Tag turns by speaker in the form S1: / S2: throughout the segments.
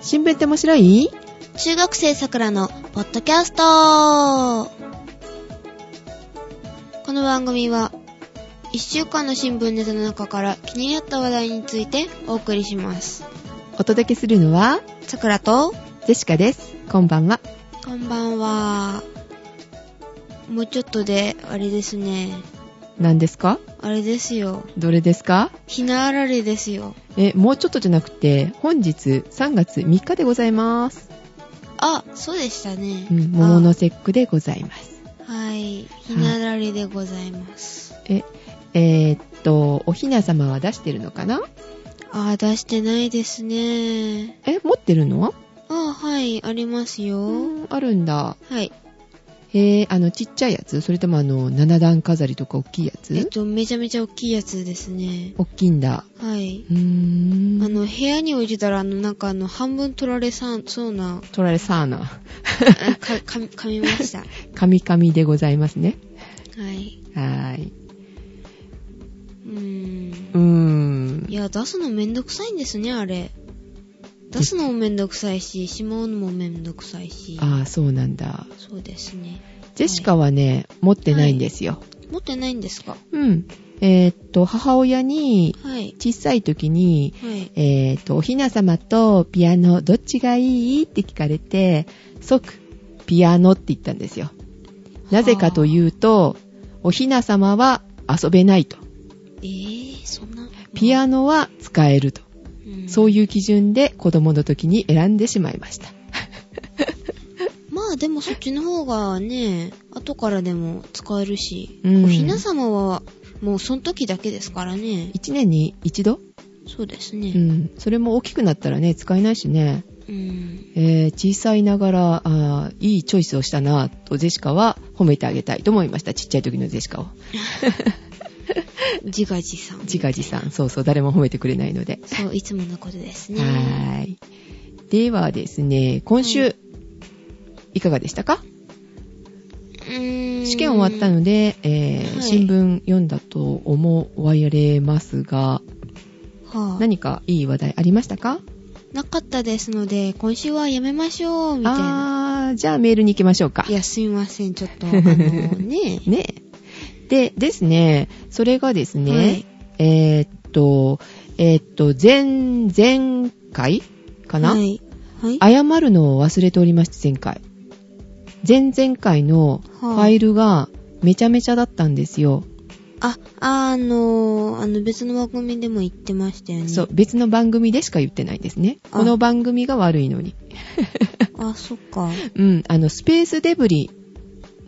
S1: 新聞って面白い？
S2: 中学生さくらのポッドキャストこの番組は、一週間の新聞ネタの中から気になった話題についてお送りします。
S1: お届けするのは、
S2: さくらと、
S1: ジェシカです。こんばんは。
S2: こんばんは。もうちょっとで、あれですね。
S1: 何ですか？
S2: あれですよ。
S1: どれですか？
S2: ひなあられですよ。
S1: え、もうちょっとじゃなくて、本日3月3日でございます。
S2: あ、そうでしたね。
S1: うん、桃の節句でございます。
S2: あはい。ひなあられでございます。
S1: え、えーっと、おひな様は出してるのかな？
S2: あ、出してないですね。
S1: え、持ってるの？
S2: あ、はい、ありますよ。
S1: うん、あるんだ。
S2: はい。
S1: へえ、あの、ちっちゃいやつ？それともあの、七段飾りとか大きいやつ？
S2: えっと、めちゃめちゃ大きいやつですね。
S1: 大きいんだ。
S2: はい。
S1: うーん。
S2: あの、部屋に置いてたら、あの、なんかあの、半分取られさん、そうな、
S1: 取られさーな。
S2: あか、かみ、噛みました。
S1: カミカミでございますね。
S2: はい。
S1: はーい。
S2: うーん。
S1: うーん
S2: い。や、出すのめんどくさいんですね、あれ。出すのもめんどくさいし、しまうのもめんどくさいし。
S1: ああ、そうなんだ。
S2: そうですね。
S1: ジェシカはね、持ってないんですよ。
S2: 持ってないんですか？
S1: うん。えーっと、母親に、
S2: はい。
S1: 小さい時に、
S2: はい。
S1: えーっと、おひな様とピアノ、どっちがいい？って聞かれて、即、ピアノって言ったんですよ。なぜかというと、おひな様は遊べないと。
S2: えー、そんな。
S1: ピアノは使えると。
S2: うん、
S1: そういう基準で子供の時に選んでしまいました。
S2: まあでもそっちの方がね、後からでも使えるし、
S1: うん
S2: おひな様はもうその時だけですからね。
S1: 一年に一度？
S2: そうですね。
S1: うん。それも大きくなったらね、使えないしね。
S2: うん。
S1: えー小さいながら、あーいいチョイスをしたなと、ジェシカは褒めてあげたいと思いました。ちっちゃい時のジェシカを。
S2: 自画自賛。
S1: 自画自賛。そうそう、誰も褒めてくれないので。
S2: そう、いつものことですね。
S1: はーい。ではですね、今週、
S2: はい
S1: いかがでしたか？試験終わったので、えー
S2: はい
S1: 新聞読んだと思われますが、
S2: はあ、
S1: 何かいい話題ありましたか？
S2: なかったですので、今週はやめましょう、みたいな。
S1: あー、じゃあメールに行きましょうか
S2: い。や、すみません、ちょっと、あのね。
S1: ね。で、ですね、それがですね、
S2: はい
S1: えーっと、えーっと、前、前回かな、
S2: はい。はい。
S1: 謝るのを忘れておりまして、前回。前々回のフ
S2: はあ
S1: ァイルがめちゃめちゃだったんですよ。
S2: あ、あの、あの、別の番組でも言ってましたよね。
S1: そう、別の番組でしか言ってないんですね。
S2: あ
S1: この番組が悪いのに。
S2: あ、そっか。
S1: うん、あの、スペースデブリ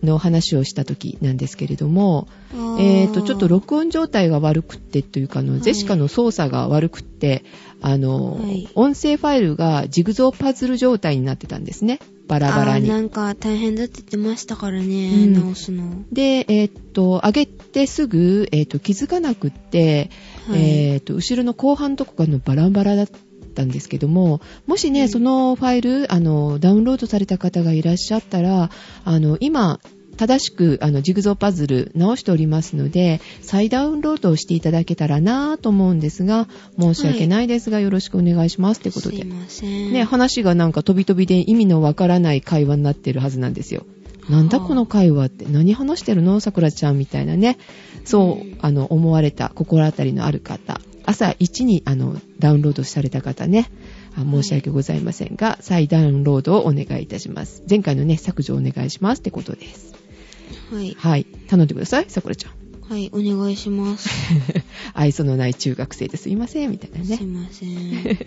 S1: の話をした時なんですけれども、えー、と、ちょっと録音状態が悪くってというか、あの、
S2: はい
S1: ゼシカの操作が悪くって、あの、
S2: はい
S1: 音声ファイルがジグゾーパズル状態になってたんですね。バラバラに。
S2: なんか大変だって言ってましたからね、
S1: うん
S2: 直すの。
S1: で、えーっと、上げてすぐ、えーっと、気づかなくって、
S2: はい
S1: えーっと、後ろの後半とかがのバラバラだったんですけども、もしね、
S2: うん
S1: そのファイル、あの、ダウンロードされた方がいらっしゃったら、あの、今、正しく、あの、ジグゾーパズル直しておりますので、再ダウンロードをしていただけたらなぁと思うんですが、申し訳ないですが、よろしくお願いしますってことで。
S2: すいません。
S1: ね、話がなんか飛び飛びで意味のわからない会話になってるはずなんですよ。なんだ
S2: はあ
S1: この会話って何話してるの？さくらちゃんみたいなね。そう、
S2: うん
S1: あの、思われた心当たりのある方。朝1にあの、ダウンロードされた方ね。あ申し訳ございませんが、再ダウンロードをお願いいたします。前回のね、削除をお願いしますってことです。
S2: はい。
S1: はい。頼んでください、さくらちゃん。
S2: はい、お願いします。
S1: 愛想のない中学生ですいません、みたいなね
S2: すい。ません。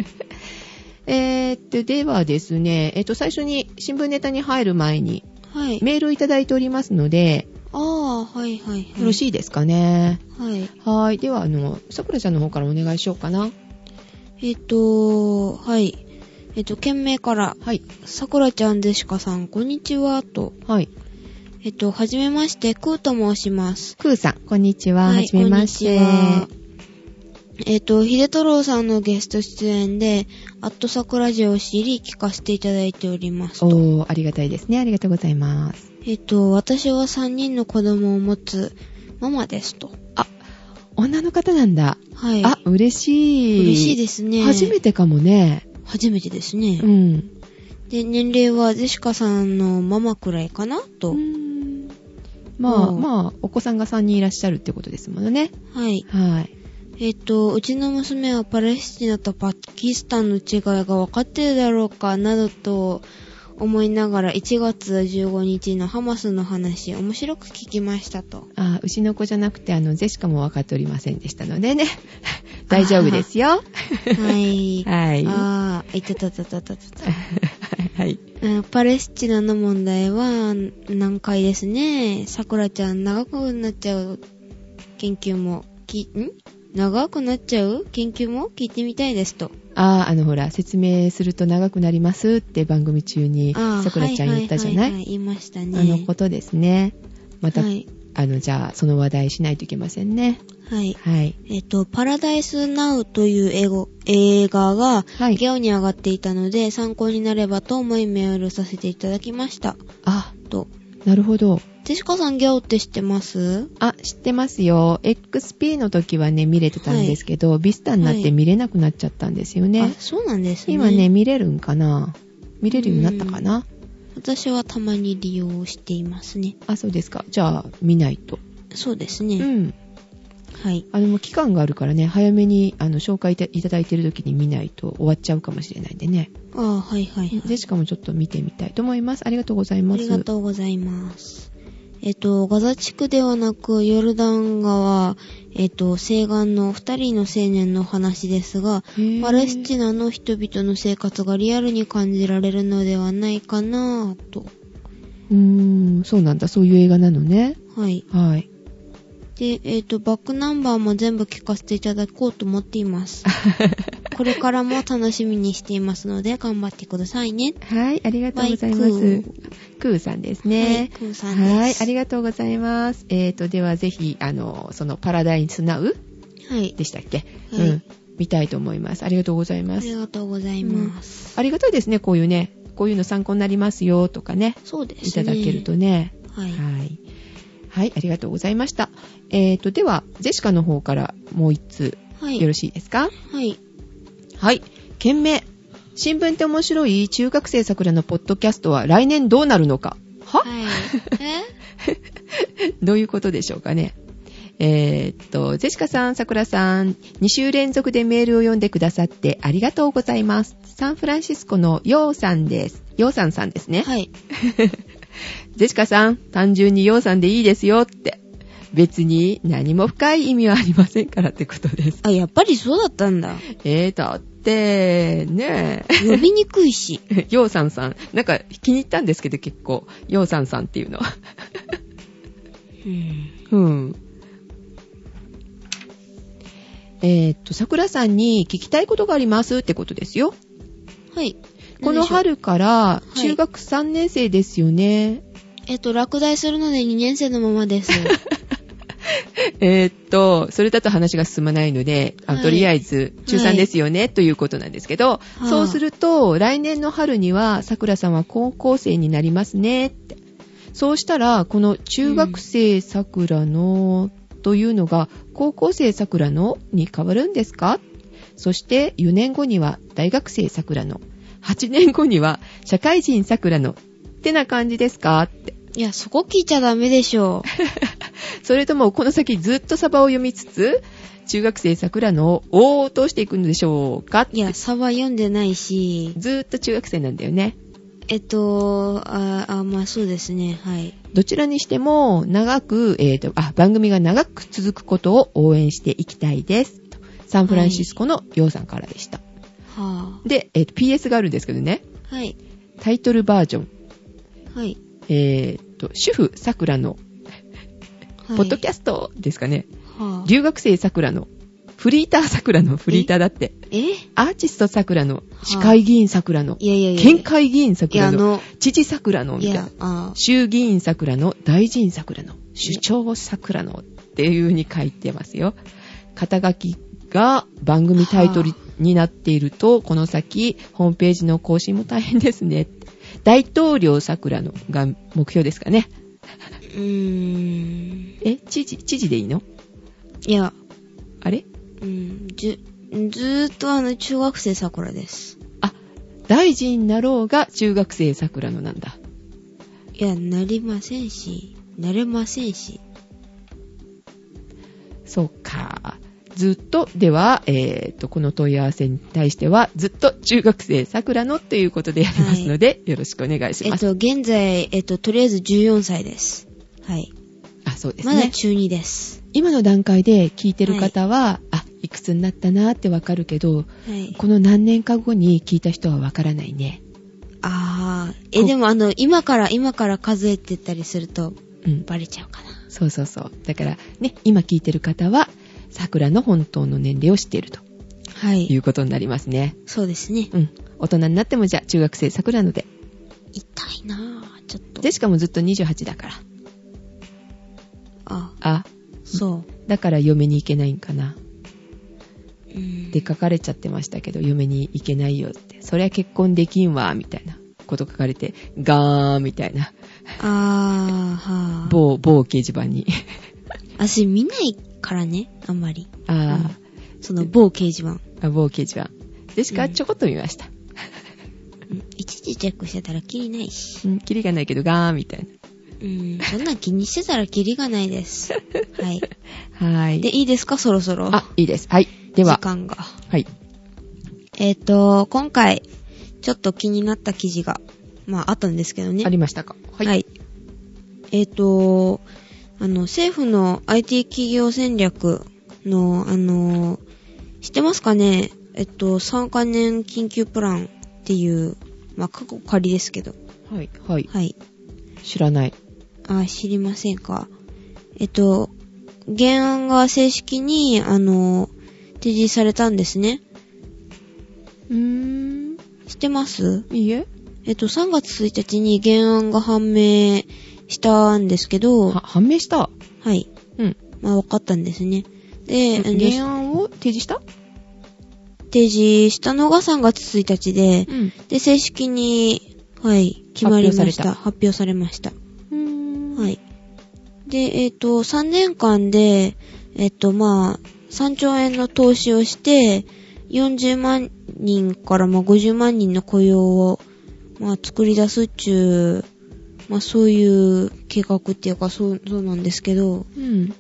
S1: えーっと、ではですね、えっと、最初に新聞ネタに入る前に、
S2: はい。
S1: メールをいただいておりますので、
S2: ああ、はいはいはい。
S1: よろしいですかね。
S2: はい。
S1: はーい。では、あの、さくらちゃんの方からお願いしようかな。
S2: えっ、と、はい。えっ、と、件名から、
S1: はい。
S2: さくらちゃんでしかさん、こんにちは、と。
S1: はい。
S2: えっ、と、はじめまして、くーと申します。
S1: くーさん、こんにちは。はじめまして。
S2: えっ、と、秀太郎さんのゲスト出演で、アットサクラジオを知り、聞かせていただいておりますと。
S1: おー、ありがたいですね。ありがとうございます。
S2: えっ、と、私は3人の子供を持つママですと。
S1: 女の方なんだ。
S2: はい。
S1: あ、嬉しい。
S2: 嬉しいですね。
S1: 初めてかもね。
S2: 初めてですね。
S1: うん。
S2: で、年齢はジェシカさんのママくらいかな？と。
S1: うんまあ、
S2: うん
S1: まあ、お子さんが3人いらっしゃるってことですものね。
S2: はい。
S1: はい。
S2: えっ、と、うちの娘はパレスチナとパキスタンの違いが分かってるだろうか、などと思いながら1月15日のハマスの話、面白く聞きましたと。
S1: あ、牛の子じゃなくて、あの、ゼシカも分かっておりませんでしたのでね。大丈夫ですよ。
S2: はい。
S1: はい。
S2: あー、いたたたたたたた。
S1: はい。
S2: うんパレスチナの問題は難解ですね。さくらちゃん長くなっちゃう研究も、き、ん？長くなっちゃう？研究も？聞いてみたいですと。
S1: ああ、あのほら、説明すると長くなりますって番組中にさくらちゃん言ったじゃない？
S2: ははは言いましたね。
S1: あのことですね。また、
S2: はい。
S1: あの、じゃあ、その話題しないといけませんね。
S2: はい。
S1: はい。
S2: えっと、パラダイスナウという英語映画が、
S1: はい。
S2: ゲオに上がっていたので、参考になればと思いメールさせていただきました。
S1: あ、
S2: と。
S1: なるほど。
S2: ジェシカさんギャオって知ってます？
S1: あ、知ってますよ。XP の時はね、見れてたんですけど、ビスタになって見れなくなっちゃったんですよね。
S2: あ、そうなんですね。
S1: 今ね、見れるんかな？見れるようになったかな？
S2: 私はたまに利用していますね。
S1: あ、そうですか。じゃあ、見ないと。
S2: そうですね。
S1: うん。
S2: はい。
S1: あの、もう期間があるからね、早めに、あの、紹介いたいただいてる時に見ないと終わっちゃうかもしれないんでね。
S2: ああ、はいはいはい。
S1: ジェシカもちょっと見てみたいと思います。ありがとうございます。
S2: ありがとうございます。えっと、ガザ地区ではなく、ヨルダン川、えっと、西岸の二人の青年の話ですが、パレスチナの人々の生活がリアルに感じられるのではないかなぁと。
S1: うーん、そうなんだ。そういう映画なのね。
S2: はい。
S1: はい。
S2: で、えっ、と、バックナンバーも全部聞かせていただこうと思っています。これからも楽しみにしていますので、頑張ってくださいね。
S1: はい、ありがとうございます
S2: ク。
S1: クーさんです
S2: はい、
S1: ね。
S2: くんさんです。
S1: はい、ありがとうございます。えーと、ではぜひ、あの、そのパラダイスナウ
S2: はい。
S1: でしたっけ、
S2: はい
S1: うん。見たいと思います。ありがとうござい
S2: あ
S1: ます。
S2: りがとうございます。
S1: ありがたいですね、こういうね。こういうの参考になりますよ、とかね。
S2: そうですね。
S1: いただけるとね。
S2: はい。
S1: はい。はい、ありがとうございました。えーと、では、ジェシカの方からもう一通、
S2: はい。
S1: よろしいですか？
S2: はい。
S1: はい。件名。新聞って面白い中学生桜のポッドキャストは来年どうなるのか？は、
S2: はい。え？
S1: どういうことでしょうかね？えーっと、ジェシカさん、桜さん、2週連続でメールを読んでくださってありがとうございます。サンフランシスコのヨウさんです。ヨウさんさんですね。
S2: はい。
S1: ジェシカさん、単純にヨウさんでいいですよって。別に何も深い意味はありませんからってことです。
S2: あ、やっぱりそうだったんだ。
S1: えー、だって、ねえ。
S2: 呼びにくいし。
S1: ヨウさんさん。なんか気に入ったんですけど結構、ヨウさんさんっていうのは。
S2: うん。
S1: うん。えーっと、桜さんに聞きたいことがありますってことですよ。
S2: はい。
S1: この。春から
S2: い
S1: 中学3年生ですよね。
S2: えっと、落第するので2年生のままです。
S1: えーっと、それだと話が進まないので、あ
S2: はい。
S1: とりあえず中3ですよね、ということなんですけど、
S2: あ
S1: そうすると、来年の春には桜さんは高校生になりますねって。そうしたら、この中学生桜のというのが高校生桜のに変わるんですか？そして4年後には大学生桜の、8年後には社会人桜の。ってな感じですか？って。
S2: いや、そこ聞いちゃダメでしょ
S1: それともこの先ずっとサバを読みつつ、中学生桜のをを通していくのでしょうか？
S2: う。いや、サバ読んでないし、
S1: ずーっと中学生なんだよね。
S2: えっと、あ、あまあそうですね、はい。
S1: どちらにしても長く、えーと、あ、番組が長く続くことを応援していきたいです。とサンフランシスコのヨウさんからでした。
S2: は
S1: で、えーと、PS があるんですけどね、
S2: ぁ。はい。
S1: タイトルバージョン、
S2: はい。
S1: えーと、主婦桜の、
S2: はい。
S1: ポッドキャストですかね、
S2: はぁ。
S1: 留学生桜の、フリーター桜の、フリーターだって、
S2: え
S1: アーティスト桜の、市会議員桜の、
S2: いやいやいや。
S1: 県会議員
S2: いや、
S1: 桜の、
S2: あの、
S1: 知事桜の、み
S2: い
S1: たいな
S2: や。、あ
S1: 衆議院桜の、大臣桜の、首長桜のっていう風に書いてますよ。肩書きが番組タイトルになっていると、この先、ホームページの更新も大変ですね。大統領桜のが目標ですかね。
S2: うーん。
S1: え、知事、知事でいいの？
S2: いや、
S1: あれ？
S2: うん、じゅ、ずーっとあの、中学生桜です。
S1: あ、大臣になろうが中学生桜のなんだ。
S2: いや、なりませんし、なれませんし。
S1: そうか。ずっと、では、えっ、と、この問い合わせに対しては、ずっと中学生桜のということでやりますので、よろしくお願いします。
S2: えっと、現在、えっと、とりあえず14歳です。はい。
S1: あ、そうですね。
S2: まだ中2です。
S1: 今の段階で聞いてる方は、あ、いくつになったなってわかるけど、
S2: はい。
S1: この何年か後に聞いた人はわからないね。
S2: あー。え、
S1: こ
S2: でもあの、今から、今から数えてったりすると、
S1: うん。
S2: バレちゃうかな。
S1: そうそうそう。だから、ね、今聞いてる方は、桜の本当の年齢を知っていると
S2: はいい。
S1: うことになりますね。
S2: そうですね。
S1: うん。大人になってもじゃあ中学生桜ので。
S2: 痛いなぁ、ちょっと。
S1: で、しかもずっと28だから。
S2: あ、
S1: あ、
S2: そ
S1: だから嫁に行けないんかな。
S2: う。うん。
S1: で書かれちゃってましたけど、嫁に行けないよって。そりゃ結婚できんわ、みたいなこと書かれて、ガーンみたいな。
S2: あー、はぁ。
S1: 某、某掲示板に。
S2: 私見ないからね、あんまり。
S1: あ
S2: その某掲示板。
S1: ーあ、某掲示板。でしか
S2: うん
S1: ちょこっと見ました。
S2: うんいちいちチェックしてたらキリないし。
S1: うん、キリがないけど、ガーンみたい
S2: うん。そんなん気にしてたらキリがないです。はい。
S1: な。はーい。
S2: で、いいですか？そろそろ。
S1: あ、いいです。はい。では
S2: 時、間が。
S1: はい。
S2: えっ、と、今回、ちょっと気になった記事が、まあ、あったんですけどね。
S1: ありましたか？
S2: はい。えっ、と、あの、政府の IT 企業戦略の、あの、知ってますかね？えっと、3カ年緊急プランっていう、まあ、過去仮ですけど。
S1: はい。はい。
S2: はい。
S1: 知らない。
S2: あ、知りませんか？えっと、原案が正式に、あの、提示されたんですね。
S1: うーん。
S2: 知ってます？
S1: いいえ。
S2: えっと、3月1日に原案が判明したんですけど、
S1: は、判明した？
S2: はい。
S1: うん。
S2: まあ、分かったんですね。で、
S1: 原案を提示した？
S2: 提示したのが3月1日で、
S1: うん。
S2: で、正式に、はい、決まりました。
S1: 発
S2: 発表されました。
S1: うーん。
S2: はい。で、えっ、と、3年間で、えっ、と、まあ、3兆円の投資をして、40万人からまあ50万人の雇用を、まあ、作り出すっちゅう、まあ、そういう計画っていうか、そう、そうなんですけど、
S1: うん。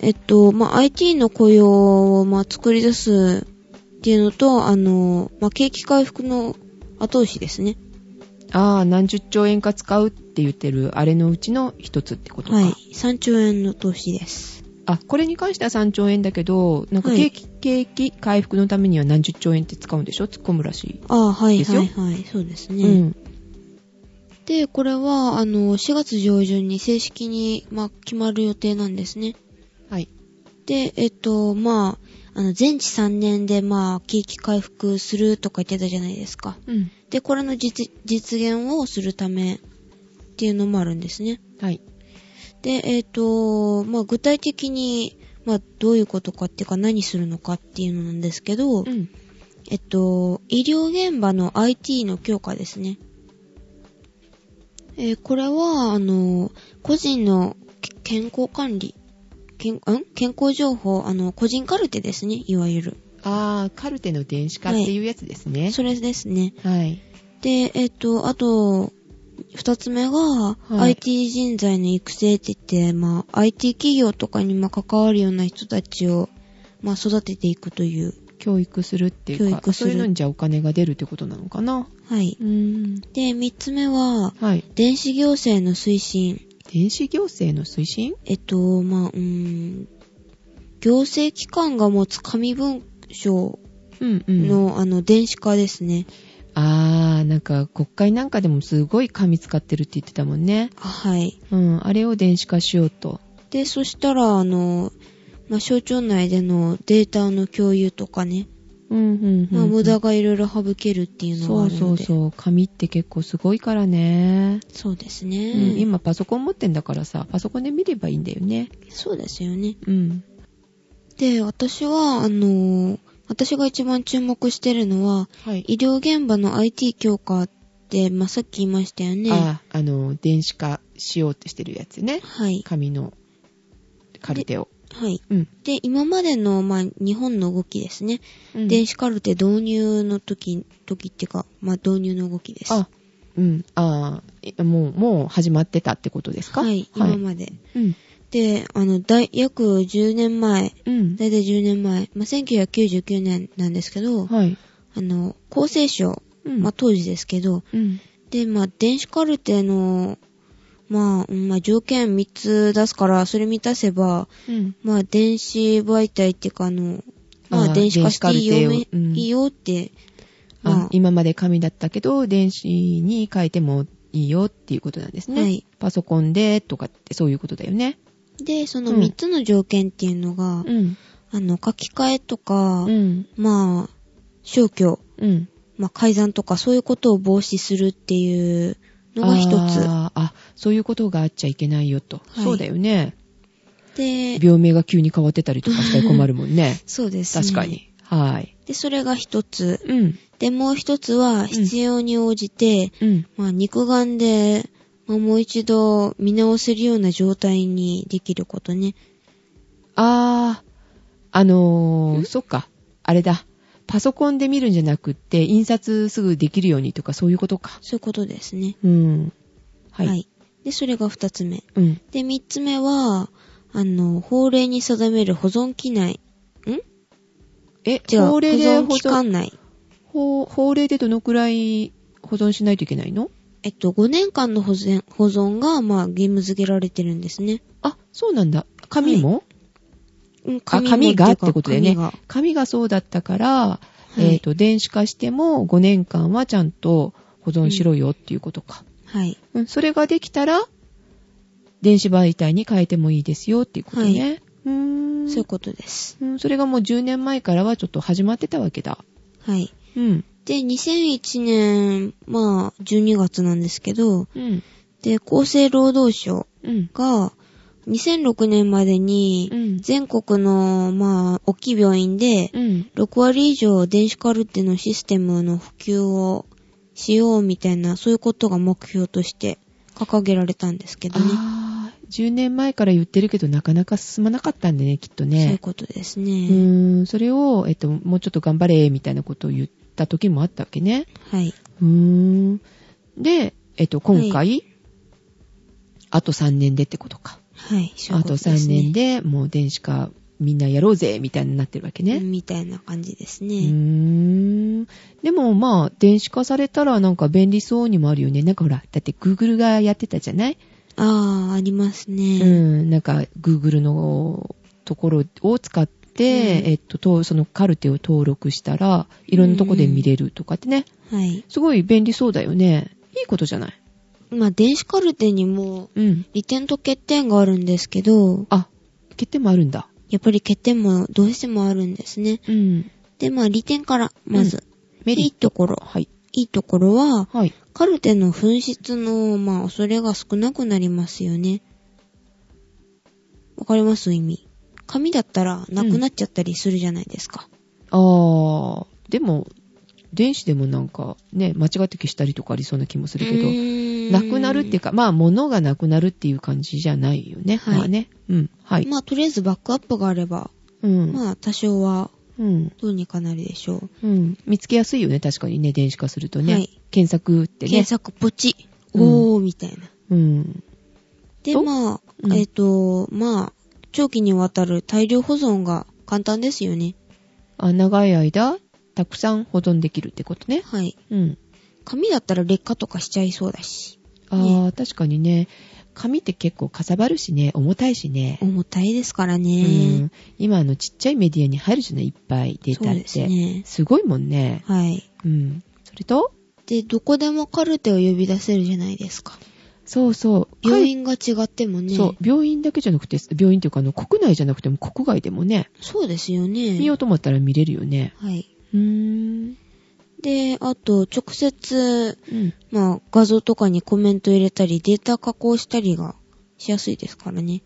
S2: えっと、まあ、IT の雇用を、まあ、作り出すっていうのと、あの、まあ、景気回復の後押しですね。
S1: ああ、何十兆円か使うって言ってる、あれのうちの一つってことか。
S2: はい。3兆円の投資です。
S1: あ、これに関しては3兆円だけど、なんか
S2: はい
S1: 景気、景気回復のためには何十兆円って使うんでしょ？突っ込むらしい。
S2: ああ、はいはいはい。そうですね。
S1: うん。
S2: で、これは、あの、4月上旬に正式に、まあ、決まる予定なんですね。
S1: はい。
S2: で、えっと、まあ、あの、全治3年で、まあ、景気回復するとか言ってたじゃないですか。
S1: うん。
S2: で、これの実、実現をするためっていうのもあるんですね。
S1: はい。
S2: で、えっ、と、まあ、具体的に、まあ、どういうことかっていうか何するのかっていうのなんですけど、
S1: うん。
S2: えっと、医療現場の IT の強化ですね。えーこれは、あの、個人のけ健康管理、健ん健康情報、あの、個人カルテですね、いわゆる。
S1: ああ、カルテの電子化っていうやつですね。
S2: それですね。
S1: はい。
S2: で、えっと、あと、二つ目が、
S1: い
S2: IT 人材の育成って言って、まあ、IT 企業とかにまあ関わるような人たちを、まあ、育てていくという。
S1: 教育するっていうか、
S2: 教育する
S1: そういうのにじゃあお金が出るってことなのかな？
S2: はい。
S1: うーん。
S2: で、三つ目は、
S1: はい。
S2: 電子行政の推進。
S1: 電子行政の推進？
S2: えっと、まあ、うーん、行政機関が持つ紙文書
S1: うんうん。
S2: の、あの、電子化ですね。
S1: あー、なんか国会なんかでもすごい紙使ってるって言ってたもんね。
S2: あはい。
S1: うん。あれを電子化しようと。
S2: で、そしたら、あの、まあ、省庁内でのデータの共有とかね、
S1: うんうんうん。
S2: まあ、無駄がいろいろ省けるっていうの
S1: そう。そうそう。紙って結構すごいからね。
S2: そうです
S1: う
S2: ね。
S1: ん。今パソコン持ってんだからさ、パソコンで見ればいいんだよね。
S2: そうですよね。
S1: うん。
S2: で、私は、あの、私が一番注目してるのは、
S1: はい。
S2: 医療現場の IT 強化って、まあ、さっき言いましたよね。
S1: ああ、あの、電子化しようとしてるやつね。
S2: はい。
S1: 紙のカルテを。
S2: はい。
S1: うん。
S2: で、今までの、まあ、日本の動きですね。
S1: うん
S2: 電子カルテ導入の時、時っていうか、まあ、導入の動きです。
S1: あ、うん。ああ、もう、もう始まってたってことですか？
S2: はい、今まで。
S1: うん。
S2: で、あの、だい約10年前、
S1: うん。
S2: だいたい10年前、まあ、1999年なんですけど、
S1: はい。
S2: あの、厚生省、
S1: うん。
S2: まあ、当時ですけど、
S1: うん。
S2: で、まあ、電子カルテの、まあ、うんまあ、条件3つ出すから、それ満たせば、
S1: うん。
S2: まあ、電子媒体っていうか、あの、まあ、電子化していいよ、いいよって、
S1: あ
S2: まあ、
S1: 今まで紙だったけど、電子に変えてもいいよっていうことなんですね。
S2: はい。
S1: パソコンでとかってそういうことだよね。
S2: で、その
S1: うん
S2: 3つの条件っていうのが、
S1: うん。
S2: あの、書き換えとか、
S1: うん。
S2: まあ、消去、
S1: うん。
S2: まあ、改ざんとか、そういうことを防止するっていうのが一つ。
S1: あーあ、そういうことがあっちゃいけないよと。
S2: はい
S1: そうだよね。
S2: で、
S1: 病名が急に変わってたりとかしたら困るもんね。
S2: そうですね。
S1: 確か。に。はい。
S2: で、それが一つ。
S1: うん。
S2: で、もう一つは、必要に応じて、
S1: うん。
S2: まあ、肉眼で、まあ、もう一度見直せるような状態にできることね。
S1: あー、あのー、
S2: ん？
S1: そっか。あれだ。パソコンで見るんじゃなくって、印刷すぐできるようにとかそういうことか。
S2: そういうことですね。
S1: うん。はい。
S2: で、それが二つ目。
S1: うん。
S2: で、三つ目は、あの、法令に定める保存期内。
S1: え、
S2: 違う、保
S1: 法令で
S2: 存期間内。
S1: 法法令でどのくらい保存しないといけないの？
S2: えっと、5年間の保存保存が、まあ、義務付けられてるんですね。
S1: あ、そうなんだ。紙も、
S2: うん
S1: あ、紙が？ってことだよね
S2: 紙が。
S1: 紙がそうだったから、
S2: い
S1: えっ、と、電子化しても5年間はちゃんと保存しろよっていうことか。
S2: はい。
S1: うん、それができたら、電子媒体に変えてもいいですよっていうことね。うーん
S2: そういうことです。
S1: うん。それがもう10年前からはちょっと始まってたわけだ。
S2: はい。
S1: うん。
S2: で、2001年、まあ、12月なんですけど、
S1: うん。
S2: で、厚生労働省
S1: うん。
S2: が、2006年までに
S1: う、ん。
S2: 全国の、まあ、大きい病院で、
S1: うん。
S2: 6割以上電子カルテのシステムの普及をしようみたいな、そういうことが目標として掲げられたんですけどね。
S1: ああ、10年前から言ってるけどなかなか進まなかったんでね、きっと
S2: そういう
S1: ね。
S2: ことです
S1: う
S2: ね。
S1: ーん、それを、えっと、もうちょっと頑張れ、みたいなことを言った時もあったわけね。
S2: はい。
S1: うーん。で、えっと、今回、あと3年でってことか。
S2: はい。
S1: あと
S2: うことです
S1: 3年
S2: ね。
S1: でもう電子化みんなやろうぜ、みたいになってるわけね。
S2: みたいな感じです
S1: うー
S2: ね。
S1: ん。でもまあ、電子化されたらなんか便利そうにもあるよね。なんかほら、だって Google がやってたじゃない？
S2: ああ、ありますね。
S1: うん、なんか Google のところを使って、
S2: うん
S1: えっと、とそのカルテを登録したら、いろんなとこで見れるとかってね。
S2: はい。
S1: すごい便利そうだよね。いいことじゃない？
S2: まあ、電子カルテにも、
S1: うん。
S2: 利点と欠点があるんですけど、
S1: あ、欠点もあるんだ。
S2: やっぱり欠点もどうしてもあるんですね。
S1: うん。
S2: で、まあ、利点から、まず、
S1: メリッ
S2: いいところ。
S1: はい。
S2: いいところは、
S1: はい。
S2: カルテの紛失の、まあ、恐れが少なくなりますよね。わかります？意味。紙だったら、なくなっちゃったりするじゃないですか。
S1: あー、でも、電子でもなんかね、間違って消したりとかありそうな気もするけど、なくなるっていう
S2: か、
S1: か、まあ、物がなくなるっていう感じじゃないよね。
S2: はい
S1: まあね。うん。はい。
S2: まあ、とりあえずバックアップがあれば、
S1: うん。
S2: まあ、多少は、
S1: うん。
S2: どうにかなるでしょう。
S1: うん。見つけやすいよね、確かにね、電子化するとね。
S2: はい
S1: 検索ってね。
S2: 検索ポチ、
S1: うん
S2: おー、みたいな。
S1: うん。
S2: で、
S1: と
S2: まあ、
S1: うん
S2: えっ、と、まあ、長期にわたる大量保存が簡単ですよね。
S1: あ、長い間、たくさん保存できるってことね。
S2: はい。
S1: うん。
S2: 紙だったら劣化とかしちゃいそうだし。
S1: ああ、確かにね、紙って結構かさばるしね、重たいしね。
S2: 重たいですから
S1: う
S2: ね
S1: ん。。今あのちっちゃいメディアに入るじゃない、いっぱいデータって。
S2: すね。
S1: すごいもんね。
S2: はい。
S1: うん。それと？
S2: で、どこでもカルテを呼び出せるじゃないですか。
S1: そうそう。
S2: 病院が違ってもね。
S1: そう、病院だけじゃなくて、病院っていうかあの、国内じゃなくても国外でもね、
S2: そうですよね。
S1: 見ようと思ったら見れるよね。
S2: はい。
S1: うーん。
S2: で、あと、直接、
S1: うん。
S2: まあ、画像とかにコメント入れたり、データ加工したりがしやすいですからね。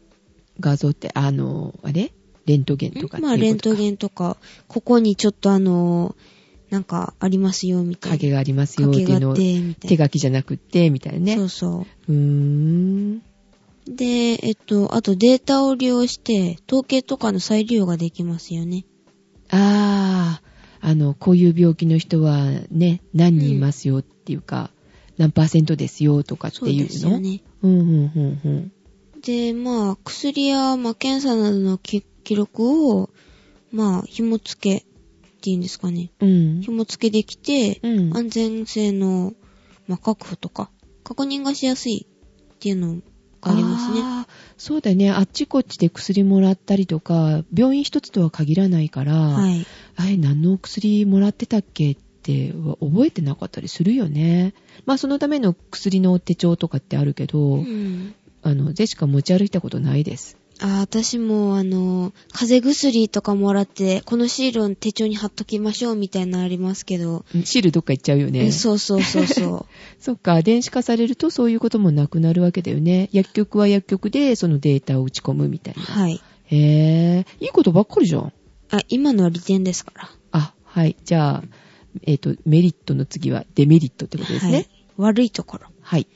S1: 画像って、あの、あれ？レントゲンとか
S2: まあ、レントゲンとか、ここにちょっとあの、なんかありますよ、みたいな。
S1: 影がありますよっていうのを。手書きじゃなくって、みたいなね。
S2: そうそう。
S1: うーん。
S2: で、えっと、あとデータを利用して、統計とかの再利用ができますよね。
S1: ああ、あの、こういう病気の人はね、何人いますよっていうか、何パーセントですよとかって
S2: そう
S1: いうの
S2: ですよね。
S1: うん、うん、うん、うん。
S2: で、まあ、薬や、まあ、検査などの記記録を、まあ、紐付けっていうんですかね。
S1: うん。
S2: 紐付けできて、
S1: うん
S2: 安全性の、まあ、確保とか、確認がしやすいっていうのがありますね。
S1: そうだよね。あっちこっちで薬もらったりとか、病院一つとは限らないから、
S2: はい。
S1: あれ、何の薬もらってたっけって覚えてなかったりするよね。まあ、そのための薬の手帳とかってあるけど、
S2: うん。
S1: あの、ゼシカ持ち歩いたことないです。
S2: あ、私も、あの、風邪薬とかもらって、このシールを手帳に貼っときましょうみたいなのありますけど、
S1: うんシールどっか行っちゃうよね。
S2: えそうそうそうそ
S1: そっか、電子化されるとそういうこともなくなるわけだよね。薬局は薬局でそのデータを打ち込むみたいうな。
S2: はい。
S1: へえ、いいことばっかりじゃん。
S2: あ、今のは利点ですから。
S1: あ、はい。じゃあ、えっ、と、メリットの次はデメリットってことです
S2: はい
S1: ね。。
S2: 悪いところ。
S1: はい。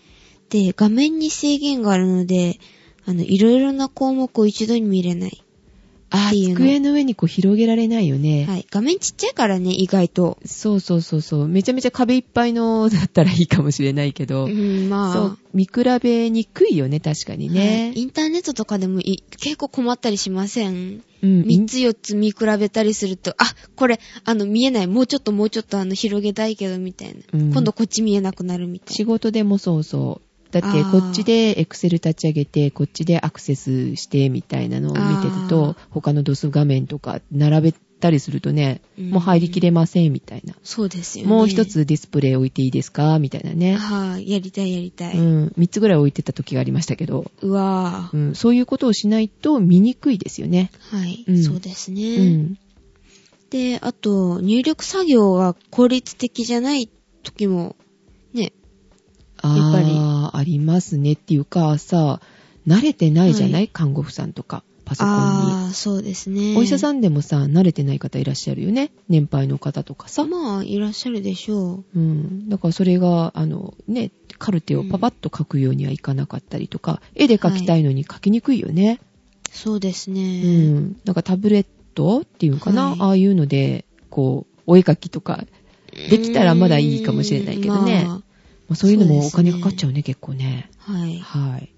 S2: で、画面に制限があるので、あの、いろいろな項目を一度に見れない。
S1: あ
S2: っていうの
S1: 机の上にこう広げられないよね。
S2: はい。画面ちっちゃいからね、意外と。
S1: そうそうそうそう。めちゃめちゃ壁いっぱいのだったらいいかもしれないけど、
S2: うん、まあ。
S1: そう、見比べにくいよね、確かに
S2: はい
S1: ね。
S2: インターネットとかでもい結構困ったりしません？
S1: うん、
S2: ?3 つ4つ見比べたりすると、あ、これ、あの、見えない。もうちょっともうちょっとあの、広げたいけど、みたいな。
S1: うん
S2: 今度こっち見えなくなるみたい
S1: 仕事でもそうそう。だって、こっちでエクセル立ち上げて、こっちでアクセスしてみたいなのを見てると
S2: あ、
S1: 他のドス画面とか並べたりするとね、
S2: うん
S1: もう入りきれませんみたいな。
S2: な。そうですよね。
S1: もう一。つディスプレイ置いていいですかみたいなね。
S2: はい、やりたいやりたい。
S1: う。
S2: うん
S1: 三つぐらい置いてた時がありましたけど、
S2: わぁ、
S1: うん、そういうことをしないと見にくいですよね。
S2: はい、
S1: うん
S2: そうです
S1: う
S2: ね。
S1: ん。
S2: で、あと、入力作業が効率的じゃない時も、ね、やっぱり
S1: ああ、ありますねっていうかさ、慣れてないじゃない、
S2: はい
S1: 看護婦さんとか、パソコンに。
S2: ああ、そうですね。
S1: お医者さんでもさ、慣れてない方いらっしゃるよね？年配の方とかさ。
S2: まあ、いらっしゃるでしょ
S1: うん。だからそれが、あの、ね、カルテをパパッと書くようにはいかなかったりとか、絵で描きたいのに描きにくいよね。
S2: う。そうです
S1: う
S2: ね。
S1: ん。なんかタブレットっていうのかな、
S2: はい
S1: ああいうので、こう、お絵描きとか、できたらまだいいかもしれないけどね
S2: うーんま
S1: まあそういうのもお金かかっちゃうね、結構ね。
S2: あはい。
S1: はい。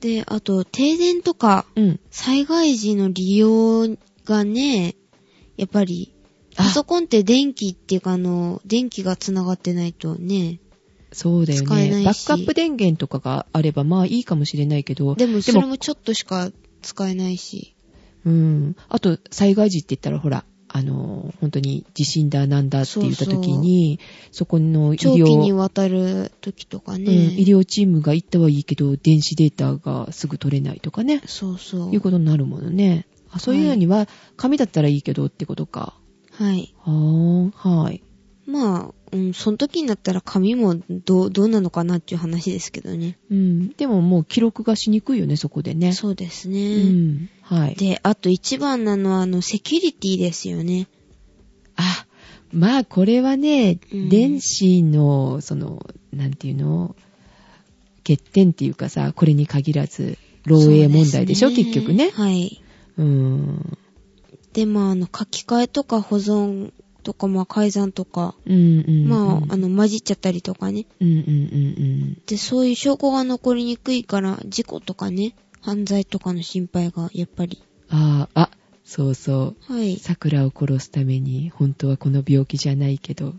S2: で、あと、停電とか、
S1: うん。
S2: 災害時の利用がね、やっぱり、
S1: あ
S2: パソコンって電気っていうか、あの、電気が繋がってないとね。
S1: そうだよね。バックアップ電源とかがあれば、まあいいかもしれないけど、
S2: でも、それもちょっとしか使えないし。
S1: うん。あと、災害時って言ったら、ほら、あの、本当に地震だなんだって言った時に、そこの医
S2: 長期に
S1: 療、
S2: わたる時とか
S1: うん、
S2: ね。
S1: 医療チームが行ったはいいけど、電子データがすぐ取れないとかね、
S2: そうそう。
S1: いうことになるものね。あそういうのには、紙だったらいいけどってことか。
S2: はい。
S1: はーん、はい。
S2: まあ、うん、その時になったら紙もどう、どうなのかなっていう話ですけどね。
S1: うん。でももう記録がしにくいよね、そこでね。
S2: そうです
S1: う
S2: ね。
S1: ん。はい。
S2: で、あと一番なのは、あの、セキュリティですよね。
S1: あ、まあこれはね、
S2: うん
S1: 電子の、その、なんていうの、欠点っていうかさ、これに限らず、漏洩問題でしょ、
S2: そうす
S1: 結局ね。
S2: はい。
S1: うん。
S2: で、まあ、あの、書き換えとか保存とか、まあ、改ざんとか、
S1: うんうんうん。
S2: まあ、あの、混じっちゃったりとかね。
S1: うんうんうん
S2: で、そういう証拠が残りにくいから、事故とかね、犯罪とかの心配が、やっぱり。
S1: うん。ああ、あ、そうそう。
S2: はい。
S1: 桜を殺すために、本当はこの病気じゃないけど、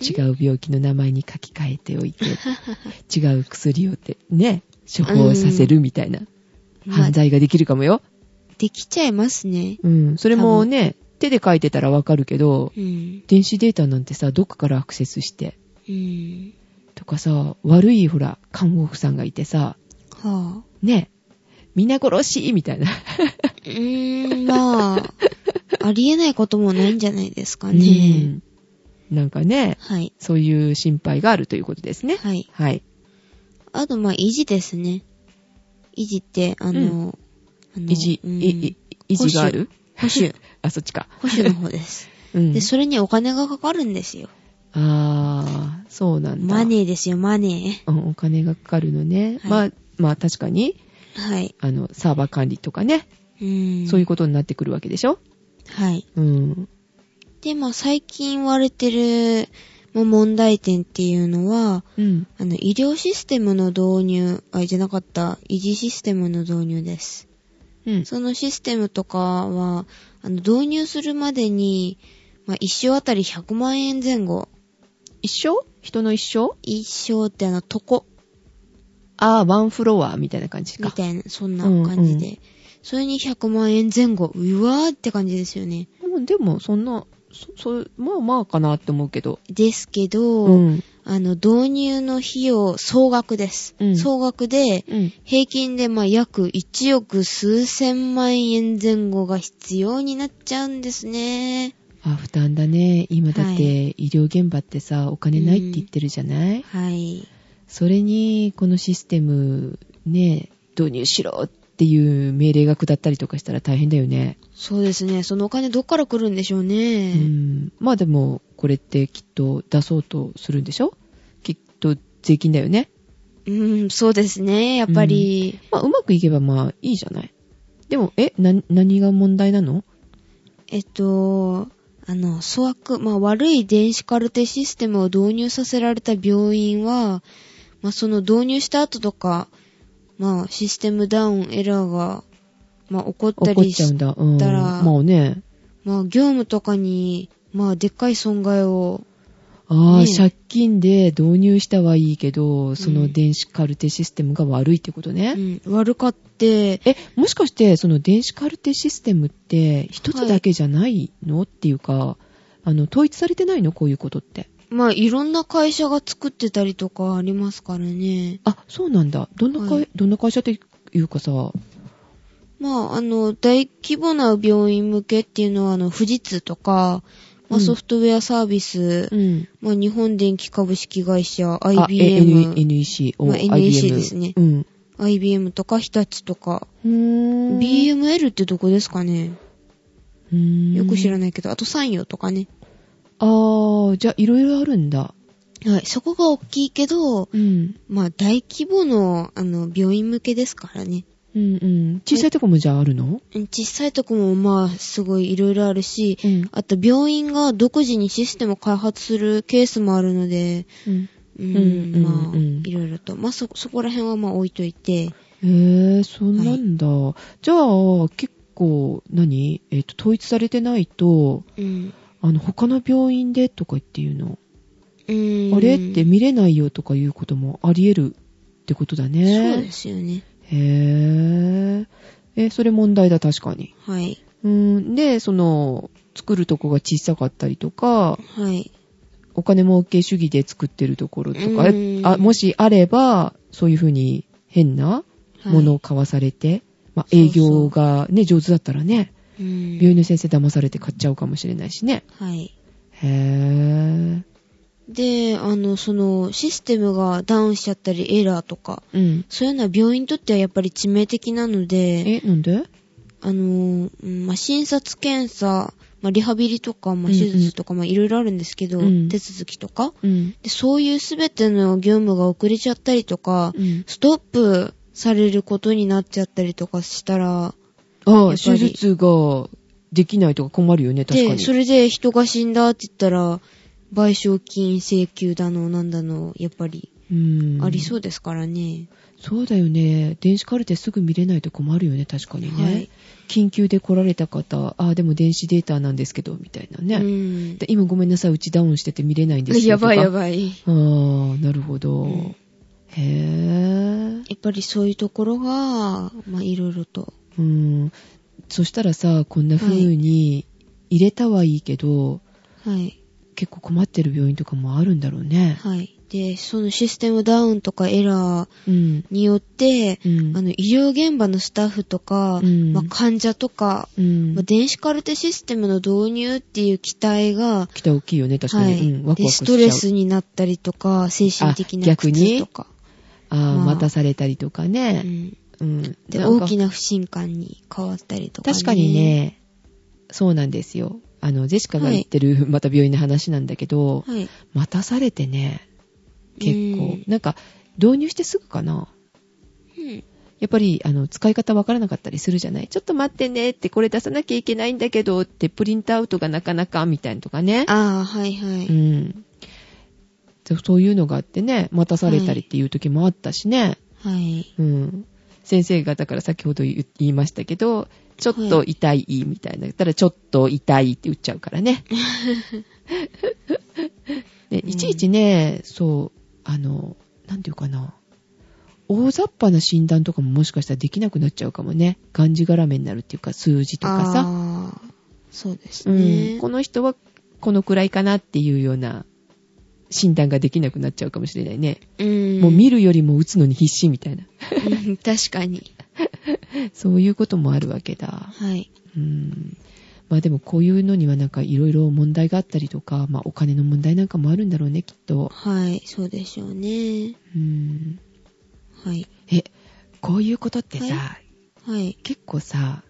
S1: 違う病気の名前に書き換えておいて、違う薬をって、ね、処方させるみたいな、
S2: まあ
S1: 犯罪ができるかもよ。
S2: できちゃいますね。
S1: うん。それもね、手で書いてたらわかるけど、
S2: うん。
S1: 電子データなんてさ、どっかからアクセスして、
S2: うん。
S1: とかさ、悪いほら、看護婦さんがいてさ、
S2: はぁ、
S1: ね、皆殺しみたいな。
S2: うーん、まあ、ありえないこともないんじゃないですか
S1: う
S2: ね。
S1: んなんかね、
S2: はい。
S1: そういう心配があるということですね。
S2: はい。
S1: はい。
S2: あと、まあ、維持ですね。維持って、あの、あの
S1: 維持、
S2: うん
S1: 維持がある？
S2: 保守。
S1: あ、そっちか。
S2: 保守の方です。
S1: うん。
S2: で、それにお金がかかるんですよ。
S1: あー、そうなんだ。
S2: マネーですよ、マネ
S1: うん、お金がかかるのね。
S2: はい
S1: まあ、まあ確かに、
S2: はい。
S1: あの、サーバー管理とかね、
S2: うん。
S1: そういうことになってくるわけでしょ？
S2: はい。
S1: うん。
S2: で、まあ最近言われてる、まあ、問題点っていうのは、
S1: うん。
S2: あの、医療システムの導入、あ、じゃなかった、維持システムの導入です。
S1: うん。
S2: そのシステムとかは、あの、導入するまでに、まあ、一生あたり100万円前後。
S1: 一生？人の一生？
S2: 一生ってあの、床
S1: ああ、ワンフロアみたいな感じか。
S2: みたいな、そんな感じで。
S1: うん
S2: それに100万円前後。うわーって感じですよね。
S1: でも、そんな、そ、そ、まあまあかなって思うけど。
S2: ですけど、
S1: うん。
S2: あの、導入の費用、総額です。
S1: うん
S2: 総額で、
S1: うん。
S2: 平均でまあ約1億数千万円前後が必要になっちゃうんですね。
S1: あ、負担だね。今だっ
S2: は
S1: て、医療現場ってさ、お金ないって言ってるじゃない、
S2: はい。
S1: それに、このシステム、ね、導入しろっていう命令が下ったりとかしたら大変だよね。
S2: そうですね。そのお金どっから来るんでしょう
S1: う
S2: ね。
S1: ん。まあでも、これってきっと出そうとするんでしょ？きっと税金だよね。
S2: うん、そうですね。やっぱり、
S1: まあ、うまくいけばまあ、いいじゃない。でも、え、な、何が問題なの？
S2: えっと、あの、粗悪、まあ悪い電子カルテシステムを導入させられた病院は、まあその導入した後とか、まあシステムダウンエラーが、まあ起こったりし
S1: ちゃうんまあね。
S2: まあ業務とかに、まあでっかい損害を、
S1: ああ、
S2: ね
S1: 借金で導入したはいいけど、その電子カルテシステムが悪いってことね。
S2: うん、悪かって、
S1: え、もしかして、その電子カルテシステムって、一つだけじゃないの、っていうか、あの、統一されてないの？こういうことって。
S2: まあいろんな会社が作ってたりとかありますからね。
S1: あ、そうなんだ。どんな会、
S2: はい
S1: どんな会社っていうかさ、
S2: まああの、大規模な病院向けっていうのはあの、富士通とか、まあ
S1: うん
S2: ソフトウェアサービス、
S1: うん。
S2: まあ日本電機株式会社、
S1: あ
S2: IBM、
S1: NEC、お
S2: まあ NEC ですね
S1: うん。
S2: IBM とか日立とか、BML ってどこですかね？よく知らないけど、あと産業とかね。
S1: あー、じゃあ、いろいろあるんだ。
S2: はい、そこが大きいけど、
S1: うん。
S2: まあ大規模の、あの、病院向けですからね。
S1: うんうん。小さいとこもじゃああるの？
S2: 小さいとこもまあすごいいろいろあるし、
S1: うん。
S2: あと病院が独自にシステムを開発するケースもあるので、
S1: うん。
S2: うん、
S1: うん
S2: まあ、いろいろと。まあそ、そこら辺はまあ置いといて、
S1: へえ、そうなんだ。じゃあ、結構、何？えっ、と、統一されてないと、
S2: うん。
S1: あの、他の病院でとかっていうの、
S2: うん。
S1: あれって見れないよとかいうこともあり得るってことだね。
S2: そうですよね。
S1: へえ。え、それ問題だ、確かに。
S2: はい。
S1: うん。で、その、作るとこが小さかったりとか、
S2: はい。
S1: お金儲け主義で作ってるところとか
S2: うん、
S1: あもしあれば、そういうふうに変な
S2: はい
S1: ものを買わされて、まあ、営業がね、上手だったらね、
S2: うん。
S1: 病院の先生騙されて買っちゃうかもしれないしね。
S2: はい。
S1: へ
S2: で、あの、その、システムがダウンしちゃったり、エラーとか、
S1: ぇー。うん。
S2: そういうのは病院にとってはやっぱり致命的なので、
S1: え、なんで？
S2: あの、うんまあ、診察検査、まあ、リハビリとか、まあ、
S1: うんうん
S2: 手術とか、まあ、いろいろあるんですけど、
S1: うん
S2: 手続きとか。
S1: うん。
S2: でそういうすべての業務が遅れちゃったりとか、
S1: うん。
S2: ストップされることになっちゃったりとかしたら、
S1: あ
S2: や
S1: あ、手術ができないとか困るよね、確か
S2: で、
S1: に。
S2: それで人が死んだって言ったら、賠償金請求だの、なんだの、やっぱり
S1: うん。
S2: ありそうですからね。
S1: そうだよね。電子カルテすぐ見れないと困るよね、確かにね。
S2: はい
S1: 緊急で来られた方、ああ、でも電子データなんですけど、みたいなね。今ごめんなさい、うちダウンしてて見れないんですよ。
S2: やばいや
S1: い。
S2: ばい。
S1: ああ、なるほど。
S2: うん
S1: へえ。
S2: やっぱりそういうところが、まあいろいろと。
S1: うん。そしたらさ、こんな風に入れたはいいけど、
S2: はい。
S1: 結構困ってる病院とかもあるんだろうね。
S2: はい。で、そのシステムダウンとかエラー
S1: うん。
S2: によって、
S1: うん。
S2: あの、医療現場のスタッフとか、
S1: うん
S2: まあ、患者とか、
S1: うん
S2: まあ、。電子カルテシステムの導入っていう期待が、
S1: 期待大きいよね、確かに。
S2: はい、
S1: うん。ワク
S2: で、
S1: ワクしちゃう。
S2: ストレスになったりとか、精神的な
S1: あ逆に？
S2: 苦痛とか。
S1: ああ、
S2: まあ
S1: 待たされたりとか
S2: う
S1: ね。
S2: ん。
S1: うん。
S2: で、大きな不信感に変わったりとか、
S1: 確かに。ね、そうなんですよ。あの、ジェシカが言ってる、また病院の話なんだけど、
S2: はい。
S1: 待たされてね、結構
S2: うん。
S1: なんか、導入してすぐかな。
S2: うん。
S1: やっぱり、あの、使い方わからなかったりするじゃないちょっと待ってねって、これ出さなきゃいけないんだけどって、プリントアウトがなかなか、みたいなとかね。
S2: ああ、はいはい。
S1: うん。でそういうのがあってね、待たされたりっていう時もあったしね。
S2: はい。
S1: うん。先生が、だから先ほど言いましたけど、ちょっと痛い、みたいな。たら、ちょっと痛いって言っちゃうからね。で いちいちね、そう、あの、なんていうかな。大雑把な診断とかももしかしたらできなくなっちゃうかもね。がんじがらめになるっていうか、数字とかさ。
S2: そうです
S1: う
S2: ね。
S1: ん。この人はこのくらいかなっていうような診断ができなくなっちゃうかもしれないね。
S2: うん。
S1: もう見るよりも打つのに必死みたいな。
S2: うん確かに。
S1: そういうこともあるわけだ。
S2: はい。
S1: うん。まあでもこういうのにはなんかいろいろ問題があったりとか、まあお金の問題なんかもあるんだろうね、きっと。
S2: はい、そうでしょうね。
S1: うん。
S2: はい。
S1: え、こういうことってさ、
S2: ははい。
S1: 結構さ、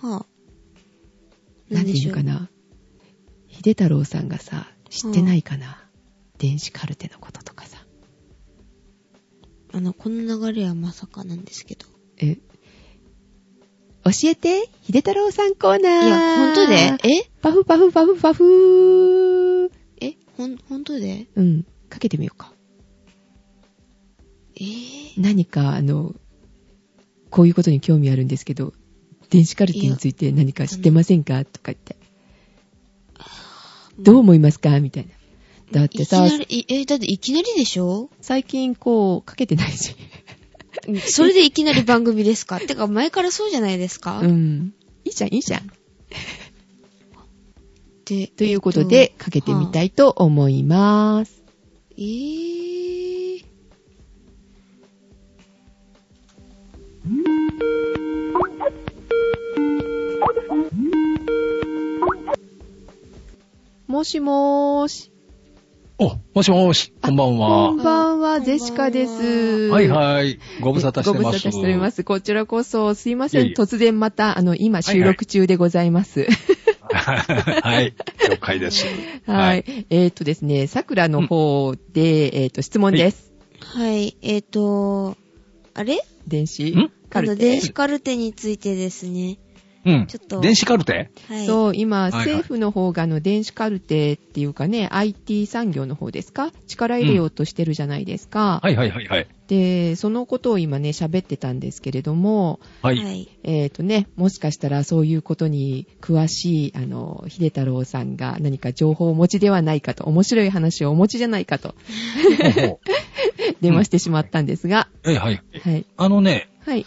S2: はあ。
S1: なんていうのかな。秀太郎さんがさ、知ってないかな。電子カルテのこととかさ。
S2: あの、この流れはまさかなんですけど。
S1: え、教えて、秀太郎さんコーナー。
S2: いや、ほんとで？え？
S1: パフパフパフパフ
S2: え？ほん、ほんとで？
S1: うん、かけてみようか。
S2: え？ー、
S1: 何か、あの、こういうことに興味あるんですけど、電子カルテについて何か知ってませんか？とか言って。どう思いますか？みたいな。だってさ
S2: いきな、り、いえ、だっていきなりでしょ？
S1: 最近こう、かけてないし。
S2: うんそれでいきなり番組ですか？てか、前からそうじゃないですか、
S1: うん。いいじゃん、いいじゃん。
S2: で、
S1: ということで、かけてみたいと思います。
S2: えー、
S1: もしもーし。
S3: お、もしもーし、こんばん
S1: こ
S3: は
S1: ん。ばんは、ジェシカです。
S3: はいはい。ご無沙汰してます。
S1: ご無沙汰しております。こちらこそ、すいません。
S3: いえいえ
S1: 突然また、あの、今収録中でございます。
S3: はい。了解です。
S1: はい。えっ、とですね、桜の方で、えっ、と、質問です。
S2: はい、えっ、と、あれ？
S1: 電子
S3: ん？
S2: あの、
S1: カルテ
S2: 電。子カルテについてですね。
S3: うん。
S2: ちょっと
S3: 電子カルテ？
S2: はい。
S1: そう、今、
S3: いはい
S1: 政府の方が、あの、電子カルテっていうかね、IT 産業の方ですか？力入れようとしてるじゃないですか。
S3: はいはいはいはい。
S1: で、そのことを今ね、喋ってたんですけれども、
S3: は。
S2: はいい。
S1: えっ、とね、もしかしたらそういうことに詳しい、あの、秀太郎さんが何か情報をお持ちではないかと、面白い話をお持ちじゃないかと、電話してしまったんですが、
S3: えはい。
S1: はい。
S3: あのね、
S1: はい。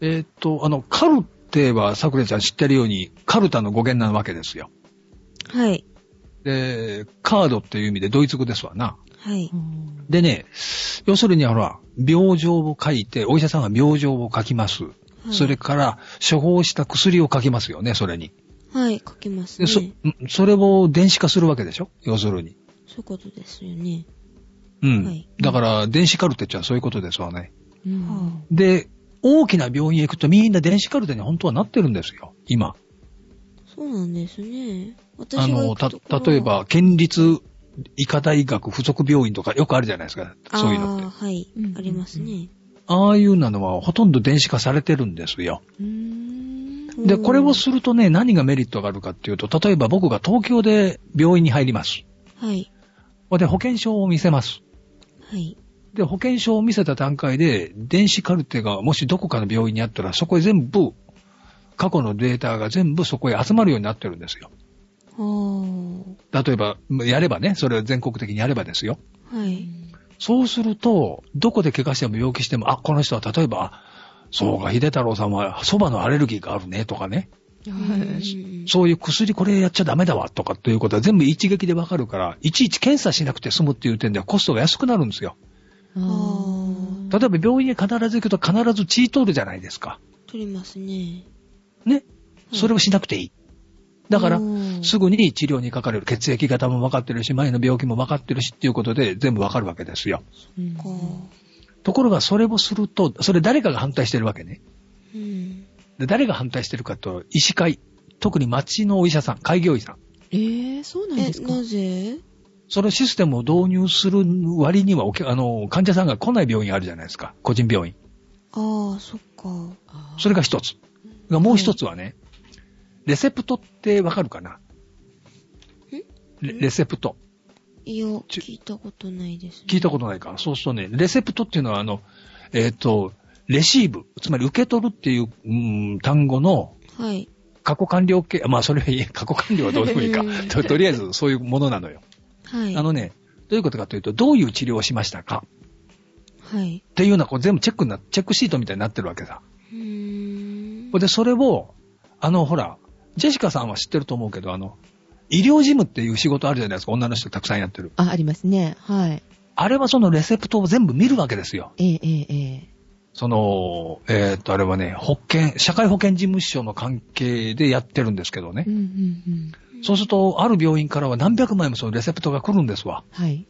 S3: えーっと、あの、カルテは、さくらちゃん知ってるように、カルタの語源なわけですよ。
S2: はい。
S3: で、カードっていう意味でドイツ語ですわな。
S2: はい。
S3: でね、要するにほら、病状を書いて、お医者さんが病状を書きます。
S2: はい
S3: それから、処方した薬を書きますよね、それに。
S2: はい、書きます
S3: で、
S2: ね。
S3: そ、んそれを電子化するわけでしょ？要するに。
S2: そういうことですよね。
S3: うん。
S2: はい
S3: だから、電子カルテってのはそういうことですわね。
S1: うん
S2: は
S3: で、大きな病院へ行くとみんな電子カルテに本当はなってるんですよ、今。
S2: あ、そうなんですね。私
S3: あの、た、例えば、県立医科大学附属病院とかよくあるじゃないですか。そういうのって
S2: あ。あ、はい
S1: うんうんう。ん
S2: ありますね。
S3: ああいうのはほとんど電子化されてるんですよ。で、
S2: うん
S3: これをするとね、何がメリットがあるかっていうと、例えば僕が東京で病院に入ります。
S2: はい。
S3: で、保険証を見せます。
S2: はい。
S3: で、保険証を見せた段階で、電子カルテがもしどこかの病院にあったら、そこへ全部、過去のデータが全部そこへ集まるようになってるんですよ。
S2: は
S3: 例えば、やればね、それを全国的にやればですよ。
S2: あ。はい。
S3: そうすると、どこで怪我しても病気しても、あ、この人は例えば、あそうか、秀太郎さんは蕎麦のアレルギーがあるね、とかね。
S1: はい
S3: そういう薬これやっちゃダメだわ、とかっていうことは全部一撃でわかるから、いちいち検査しなくて済むっていう点ではコストが安くなるんですよ。例えば病院へ必ず行くと必ず血通るじゃないですか。
S2: 取りますね。
S3: ね？それをしなくていい。だからすぐに治療にかかれる。血液型も分かってるし、前の病気も分かってるしっていうことで全部分かるわけですよ。
S1: うん
S2: か。
S3: ところがそれをすると、それ誰かが反対してるわけね。
S2: うん。
S3: で誰が反対してるかと、医師会、特に町のお医者さん、開業医さん。
S1: えー、そうなん
S2: え
S1: で、すか？
S2: なぜ？
S3: そのシステムを導入する割にはあの、患者さんが来ない病院あるじゃないですか。個人病院。
S2: ああ、そっか。
S3: それが一つ。がもう一つはね、レセプトってわかるかな？レレセプト。
S2: いや、
S3: ち
S2: 聞いたことないです、ね。
S3: 聞いたことないか。そうするとね、レセプトっていうのはあの、えっ、と、レシーブ、つまり受け取るっていう、うん、単語の
S2: はい。
S3: 過去完了形、まあそれは過去完了はどうでもいいか
S2: うん。
S3: ととりあえずそういうものなのよ。
S2: はい。
S3: あのね、どういうことかというと、どういう治療をしましたか？
S2: はい。
S3: っていうのはこう全部チェックにな、チェックシートみたいになってるわけさ。
S2: うーん。
S3: で、それを、あの、ほら、ジェシカさんは知ってると思うけど、あの、医療事務っていう仕事あるじゃないですか。女の人たくさんやってる。
S1: あ、ありますね。はい。
S3: あれはそのレセプトを全部見るわけですよ。
S1: えええええ
S3: その、えーっと、あれはね、保険、社会保険事務所の関係でやってるんですけどね
S1: え。う。んうんうん。
S3: そうすると、ある病院からは何百枚もそのレセプトが来るんですわ。
S1: はい。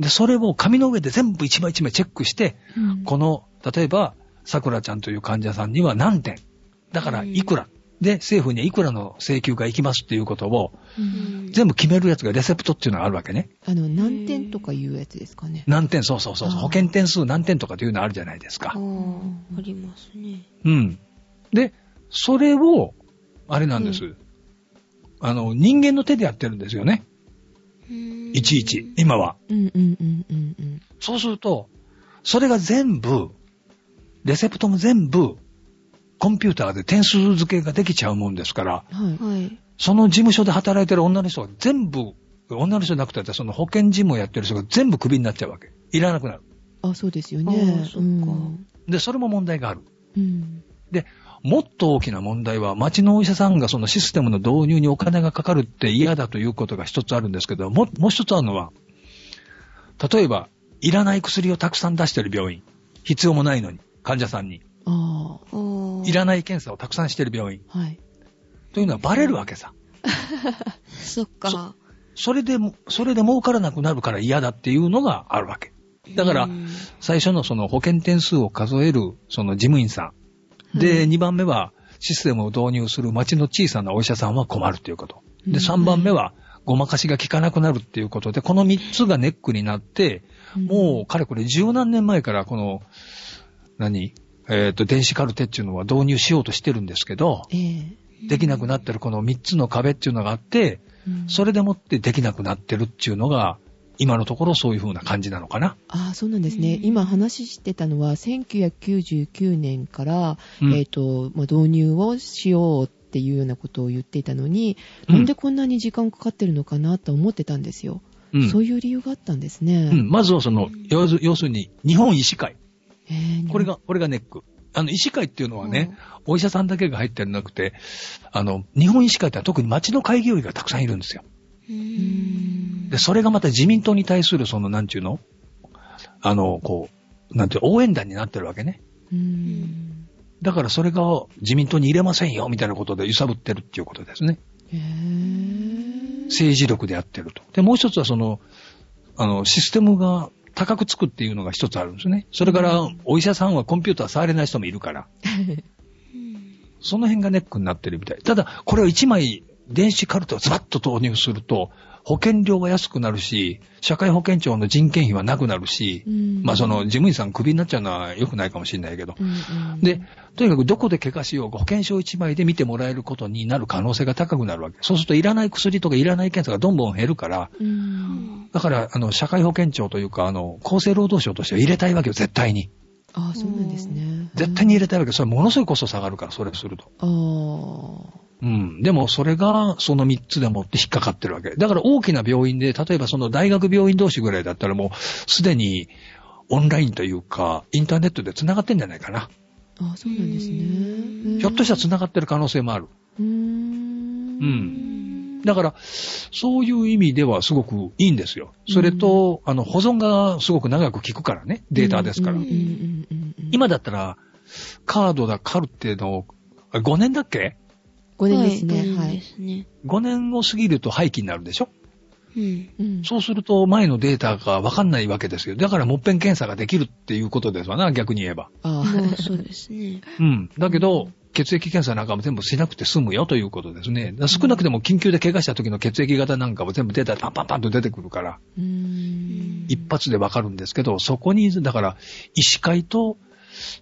S3: で、それを紙の上で全部一枚一枚チェックして、
S1: うん
S3: この、例えば、桜ちゃんという患者さんには何点。だから、いくら。で、政府にいくらの請求が行きますっていうことを、
S1: うん
S3: 全部決めるやつがレセプトっていうのがあるわけね。
S1: あの、何点とかいうやつですかね。
S3: 何点、そうそうそう保険点数何点とかっていうのあるじゃないですか。
S2: ああ、ありますね。
S3: うん。で、それを、あれなんです。あの、人間の手でやってるんですよね。いちいち、今は。
S1: うんうんうんうんうん。
S3: そうすると、それが全部、レセプトも全部、コンピューターで点数付けができちゃうもんですから、
S1: はい。
S2: はい。
S3: その事務所で働いてる女の人が全部、女の人じゃなくて、その保険事務をやってる人が全部クビになっちゃうわけ。いらなくなる。
S1: あ、そうですよ
S2: あ
S1: ね。
S2: ーそっか
S1: うん
S3: で、それも問題がある。
S1: うん。
S3: もっと大きな問題は、町のお医者さんがそのシステムの導入にお金がかかるって嫌だということが一つあるんですけど、も、もう一つあるのは、例えば、いらない薬をたくさん出してる病院。必要もないのに、患者さんに。いらない検査をたくさんしてる病院。
S1: あ。はい。
S3: というのはバレるわけさ。
S2: そっか。
S3: それでも、それで儲からなくなるから嫌だっていうのがあるわけ。だから
S2: うん
S3: 最初のその保険点数を数えるその事務員さん。で、
S1: はい
S3: 2番目はシステムを導入する町の小さなお医者さんは困るっていうこと。で、
S1: うん。
S3: 3番目はごまかしが効かなくなるっていうことで、この3つがネックになって、もう、かれこれ十何年前からこの、何？えっ、と、電子カルテっていうのは導入しようとしてるんですけど、
S1: ええ。
S3: できなくなってるこの3つの壁っていうのがあって、
S1: うん。
S3: それでもってできなくなってるっていうのが、今のところそういう風な感じなのかな？
S1: ああ、そうなんですね。
S2: うん
S1: 今話してたのは、1999年から、
S3: うん
S1: えっ、と、まあ、導入をしようっていうようなことを言っていたのに、
S3: うん
S1: なんでこんなに時間かかってるのかなと思ってたんですよ。
S3: うん
S1: そういう理由があったんですね。
S3: うん、まずはその、要す要するに、日本医師会。これが、これがネック。あの、医師会っていうのはね、お医者さんだけが入ってなくて、あの、日本医師会ってのは特に町の開業医がたくさんいるんですよ。で、それがまた自民党に対するその、なんちゅうの？あの、こう、なんていう、応援団になってるわけね。だからそれが自民党に入れませんよ、みたいなことで揺さぶってるっていうことですね。政治力でやってると。で、もう一つはその、あの、システムが高くつくっていうのが一つあるんですね。それから、お医者さんはコンピューター触れない人もいるから、その辺がネックになってるみたい。ただ、これを1枚電子カルテをズバッと投入すると、保険料が安くなるし、社会保険庁の人件費はなくなるし、
S1: うん
S3: まあその事務員さんクビになっちゃうのは良くないかもしれないけど、
S1: うんうん
S3: で、とにかくどこで怪我しようが保険証1枚で見てもらえることになる可能性が高くなるわけ。そうするといらない薬とかいらない検査がどんどん減るから、
S1: うん
S3: だから、あの、社会保険庁というか、あの、厚生労働省としては入れたいわけよ、絶対に。
S1: ああ、そうなんですね。
S3: 絶対に入れたいわけ。それものすごいコスト下がるから、それをすると。
S1: ああ。
S3: うん。でも、それが、その3つでもって引っかかってるわけ。だから、大きな病院で、例えばその大学病院同士ぐらいだったらもう、すでに、オンラインというか、インターネットで繋がってんじゃないかな。
S1: ああ、そうなんです
S2: うん
S1: ね。
S3: ひょっとしたら繋がってる可能性もある。
S1: うーん。
S3: うんだから、そういう意味ではすごくいいんですよ。それと、あの、保存がすごく長く効くからね。データですから。今だったら、カードだ、カルテの、あ5年だっけ
S1: 5年ですね。
S2: 5
S1: はい。
S2: 年ですね。
S3: ?5 年を過ぎると廃棄になるでしょ？
S2: うん。
S1: うん
S3: そうすると前のデータがわかんないわけですよ。だからもっぺん検査ができるっていうことですわな、逆に言えば。
S1: あ
S2: まあ、そうですね。
S3: うん。だけど、血液検査なんかも全部しなくて済むよということですね。少なくても緊急で怪我した時の血液型なんかも全部データでパンパンパンと出てくるから、
S1: うーん。
S3: 一発でわかるんですけど、そこに、だから、医師会と、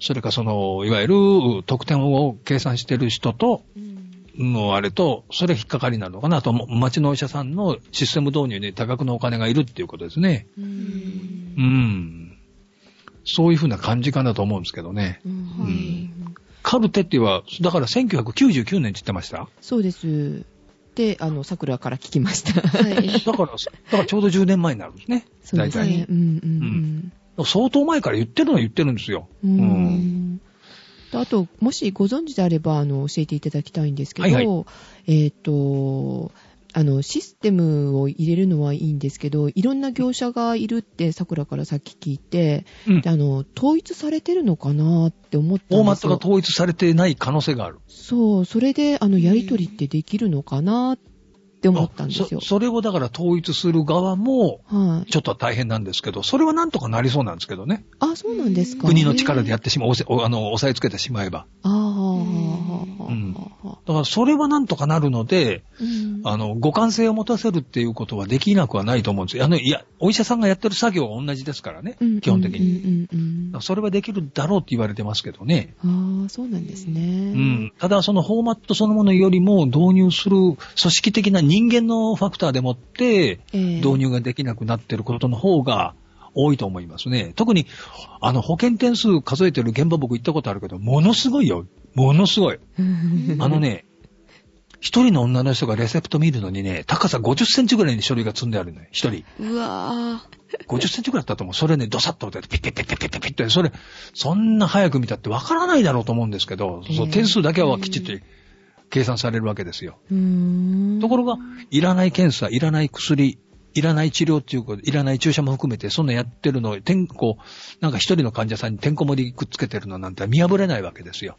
S3: それからその、いわゆる得点を計算してる人と、のあれと、それ引っかかりなのかなと、町のお医者さんのシステム導入に多額のお金がいるっていうことですね。
S2: う。
S3: うんん。そういうふうな感じかなと思うんですけどね。
S2: はい。
S3: カルテっていうのは、だから1999年って言ってました？
S1: そうです。で、あの、桜から聞きました。
S2: はい。
S3: だから、だからちょうど10年前になるんですね。
S1: そうです
S3: 大体。
S1: ね。うんうん
S3: 相当前から言ってるのは言ってるんですよ。
S1: うん。あと、もしご存知であれば、あの、教えていただきたいんですけど、
S3: はいは
S1: えっ、と、あの、システムを入れるのはいいんですけど、いろんな業者がいるって、桜からさっき聞いて、
S3: うん
S1: であの、統一されてるのかなって思ったんですよ。
S3: フォーマットが統一されてない可能性がある。
S1: そう、それで、あの、やりとりってできるのかなって思ったんですよ
S3: あそ。それをだから統一する側も、
S1: はい。
S3: ちょっと大変なんですけど、それはなんとかなりそうなんですけどね。
S1: あ、そうなんですか。
S3: 国の力でや
S1: っ
S3: ってしまう、おあの、押さえつけてしまえば。
S1: ああ、
S3: うんだからそれはなんとかなるので、
S1: うん
S3: あの、互換性を持たせるっていうことはできなくはないと思うんですよ。あの、いや、お医者さんがやってる作業は同じですからね。
S1: うん
S3: 基本的に。それはできるだろうって言われてますけどね。
S1: ああ、そうなんですね。
S3: うん。ただそのフォーマットそのものよりも導入する組織的な人間のファクターでもって、
S1: ええ
S3: 導入ができなくなってることの方が多いと思いますね。特に、あの、保険点数数えてる現場僕行ったことあるけど、ものすごいよ。ものすごい。あのね、一人の女の人がレセプト見るのにね、高さ50センチぐらいに書類が積んであるのよ。一人。
S2: うわ
S3: 50センチぐらいだったと思う。それね、ドサッと出て、ピッピッピッピッピッピッピッって、それ、そんな早く見たってわからないだろうと思うんですけど、そう
S1: ええ
S3: 点数だけはきちっと計算されるわけですよ。ところが、いらない検査、いらない薬、いらない治療っていうか、いらない注射も含めて、そんなやってるのを、てんこ、なんか一人の患者さんにてんこ盛りくっつけてるのなんて見破れないわけですよ。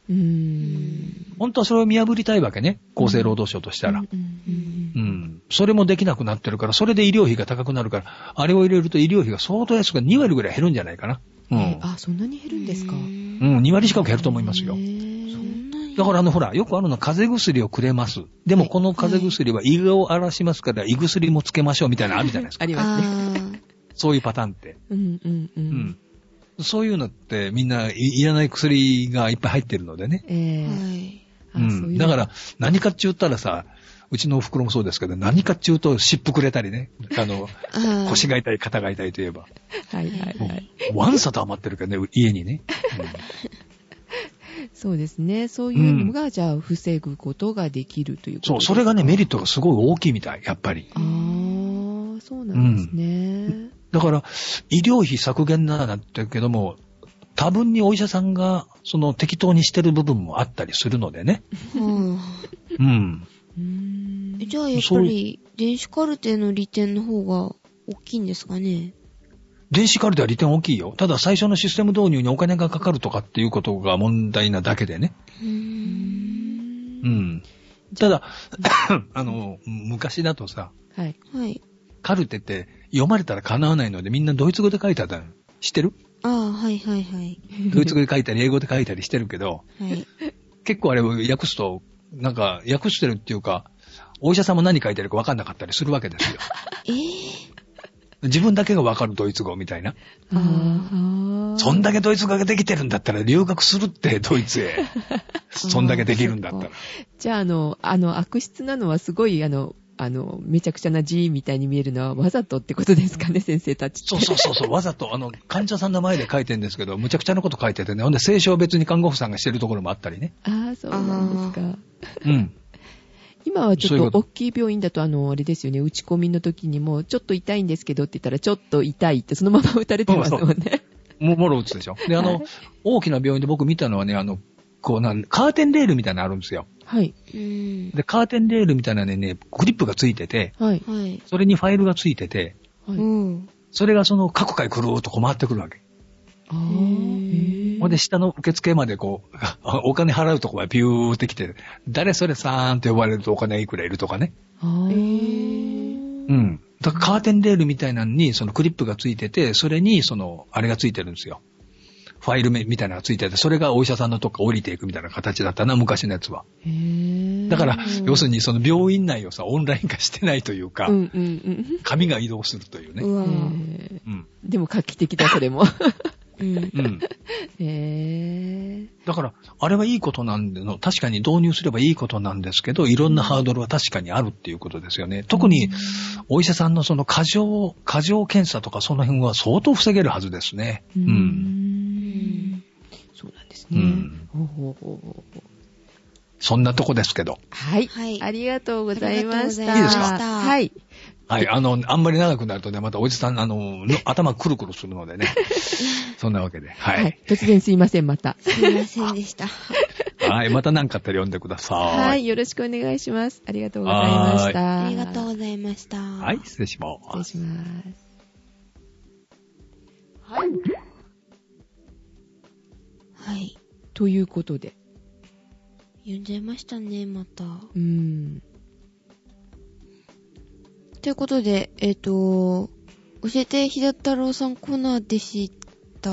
S3: 本当はそれを見破りたいわけね。厚生労働省としたら。
S1: うんうん
S3: うん。それもできなくなってるから、それで医療費が高くなるから、あれを入れると医療費が相当安く2割ぐらい減るんじゃないかな。うん。
S1: えあ、そんなに減るんですか？
S3: うん、2割近く減ると思いますよだからあの、ほら、よくあるのは風邪薬をくれます。でもこの風邪薬は胃を荒らしますから、胃薬もつけましょうみたいなのあるじゃないですか。
S1: ありますね。
S3: そういうパターンって。
S1: うんうんう。
S3: うんん。そういうのってみんないいらない薬がいっぱい入ってるのでね。
S1: ええ
S2: はい。
S1: あ
S3: う。
S1: ん
S3: だから、何かっちゅったらさ、うちのお袋もそうですけど、何かっちゅうと湿布くれたりね。あの、腰が痛い、肩が痛いといえば。
S1: はいはいはい。
S3: ワンサと余ってるけどね、家にね。
S1: そうですね。そういうのが、じゃあ、防ぐことができるということ
S3: そう、それがね、メリッ
S1: ト。
S3: トがすごい大きいみたい、やっぱり。
S1: ああ、そうなんですね。
S3: だから、医療費削減ならなってるけども、多分にお医者さんが、その適当にしてる部分もあったりするのでね。
S2: は
S3: うん。
S1: うーん
S2: あじゃあやっぱり、電子カルテの利点の方が大きいんですかね？
S3: 電子カルテは利点大きいよ。ただ最初のシステム導入にお金がかかるとかっていうことが問題なだけでね。
S2: うーん。
S3: うん。ただ、あの、昔だとさ、
S1: はい。
S2: はい。
S3: カルテって読まれたら叶わないのでみんなドイツ語で書いてあったの。知ってる？
S2: ああ、はいはいはい。
S3: ドイツ語で書いたり英語で書いたりしてるけど、
S2: はい。
S3: 結構あれを訳すと、なんか訳してるっていうか、お医者さんも何書いてるか分かんなかったりするわけですよ。
S2: ええ
S3: 自分だけが分かるドイツ語みたいな。そんだけドイツ語ができてるんだったら留学するって、ドイツへ。そんだけできるんだったら。
S1: じゃあ、あの、あの、悪質なのはすごい、あの、あの、めちゃくちゃな字みたいに見えるのはわざとってことですかね、先生たち。
S3: そうそうそうそう、わざと、あの、患者さんの前で書いてるんですけど、むちゃくちゃなこと書いててね、ほんで、聖書を別に看護婦さんがしてるところもあったりね。
S1: ああ、そうなんですか。
S3: うん。
S1: 今はちょっと大きい病院だと、あの、あれですよね、打ち込みの時にも、ちょっと痛いんですけどって言ったら、ちょっと痛いって、そのまま打たれてますもんね。
S3: も、もろ打つでしょ。で、あの、
S1: はい
S3: 大きな病院で僕見たのはね、あの、こうなん、カーテンレールみたいなのあるんですよ。
S1: はい。
S3: で、カーテンレールみたいなのにね、グリップがついてて、
S1: はい。
S2: はい。
S3: それにファイルがついてて、
S1: はい。
S2: うん。
S3: それがその各回くるーっとこう回ってくるわけ。
S1: ああ、へ
S3: ほんで、下の受付までこう、お金払うとこまでピューって来て、誰それさーんって呼ばれるとお金いくらいるとかね。
S1: あー
S3: うん。だからカーテンレールみたいなのに、そのクリップがついてて、それに、その、あれがついてるんですよ。ファイルみたいなのがついてて、それがお医者さんのとこから降りていくみたいな形だったな、昔のやつは。だから
S2: うん、
S3: 要するにその病院内をさ、オンライン化してないというか、
S1: うんうんうん。
S3: 紙が移動するというね。
S2: う
S3: うん。
S1: でも画期的だ、それも。
S2: うん。
S3: うん。
S1: へ
S3: だから、あれはいいことなんでの、確かに導入すればいいことなんですけど、いろんなハードルは確かにあるっていうことですよね。特に、お医者さんのその過剰、過剰検査とかその辺は相当防げるはずですね。
S1: ー。
S3: う。
S1: うんん。そうなんですね。
S3: うん
S1: ほうほうほうほう
S3: そんなとこですけど。
S1: はい。
S2: はい
S1: ありがとうございました。
S2: あり
S3: がとうございま
S2: した
S1: はい。
S3: はい、あの、あんまり長くなるとね、またおじさん、あの、の頭くるくるするのでね。そんなわけで。は
S1: はいい。。突然すいません、また。
S2: すいませんでした。
S3: はい、また何かあったら読んでください。
S1: はい。よろしくお願いします。ありがとうございました。
S2: ありがとうございました。
S3: はい、失礼しま
S1: 失礼
S3: す。
S1: します。はい。
S2: はい。
S1: ということで。
S2: 読んじゃいましたね、また。
S1: うん。
S2: ということで、えっ、と、教えて、ひだ太郎さんコーナーでした？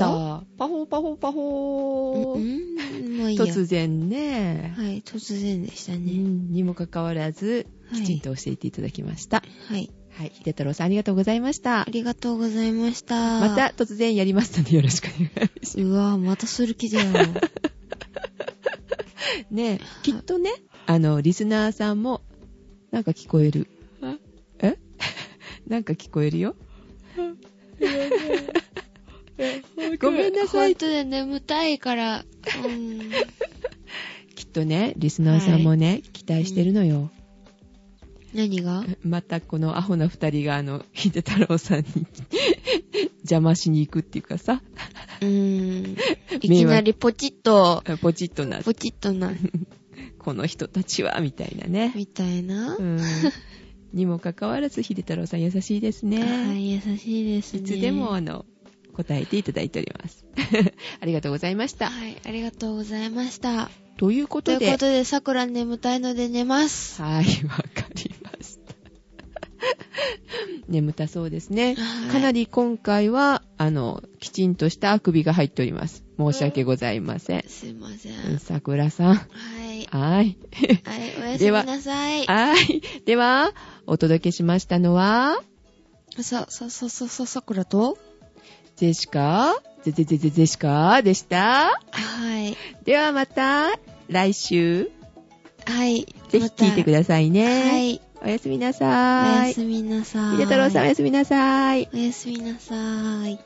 S1: パホーパホーパホ
S2: う
S1: ー。
S2: ん、まあいいや。
S1: 突然ね。
S2: はい、突然でした
S1: う
S2: ね。
S1: んにもかかわらず、
S2: はい
S1: きちんと教えていただきました。
S2: はい。
S1: はい。秀太郎さんありがとうございました
S2: あ。りがとうございました。
S1: また突然やりますのでよろしくお願いします。
S2: うわぁ、またする気だよ。
S1: ねえ、きっとね、あの、リスナーさんも、なんか聞こえる。なんか聞こえるよ？ごめんなさい
S2: 本。当で眠たいから。うん。
S1: きっとね、リスナーさんもね、期待してるのよ。
S2: 何が
S1: またこのアホな二人があの、秀太郎さんに邪魔しに行くっていうかさ、
S2: うーん。いきなりポチッと、
S1: ポチッとな、
S2: ポチッとな、
S1: この人たちは、みたいなね。
S2: みたいな。
S1: うん。にもかかわらず、秀太郎さん優しいですね。
S2: はい、優しいですね。
S1: いつでも、あの、答えていただいております。ありがとうございました。
S2: はい、ありがとうございました。
S1: ということで、
S2: ということで、桜眠たいので寝ます。
S1: はい、わかりました。眠たそうですね。
S2: はい
S1: かなり今回は、あの、きちんとしたあくびが入っております。申し訳ございません。
S2: すいません。
S1: うん桜さん。
S2: はい。
S1: はい。
S2: はい、おやすみなさい。
S1: はい。では、お届けしましたのは、
S2: さ、さ、さ、さ、さ、桜と？
S1: ジェシカ？ゼゼゼゼゼシカ？でした？
S2: はい。
S1: ではまた、来週、
S2: はい。
S1: ぜひ聞いてくださいね。
S2: はい。
S1: おやすみな
S2: お
S1: さい。
S2: やすみなさい。
S1: 秀太郎さんおやすみなさい。
S2: おやすみなさい。